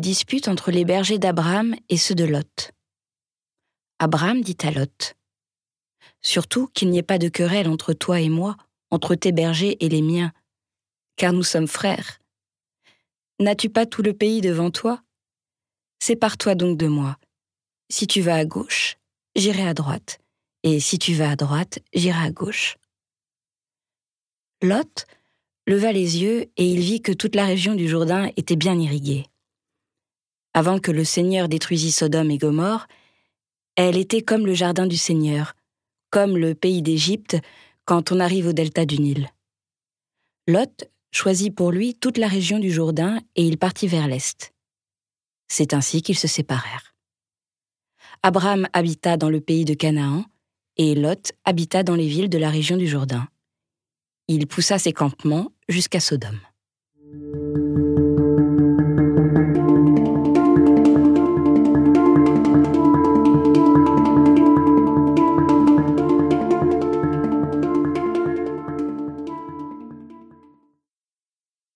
dispute entre les bergers d'Abraham et ceux de Lot. Abraham dit à Lot Surtout qu'il n'y ait pas de querelle entre toi et moi, entre tes bergers et les miens, car nous sommes frères. N'as-tu pas tout le pays devant toi? Sépare-toi donc de moi. Si tu vas à gauche, j'irai à droite, et si tu vas à droite, j'irai à gauche. Lot leva les yeux et il vit que toute la région du Jourdain était bien irriguée. Avant que le Seigneur détruisît Sodome et Gomorre, elle était comme le jardin du Seigneur, comme le pays d'Égypte quand on arrive au delta du Nil. Lot choisit pour lui toute la région du Jourdain et il partit vers l'est. C'est ainsi qu'ils se séparèrent. Abraham habita dans le pays de Canaan et Lot habita dans les villes de la région du Jourdain. Il poussa ses campements jusqu'à Sodome.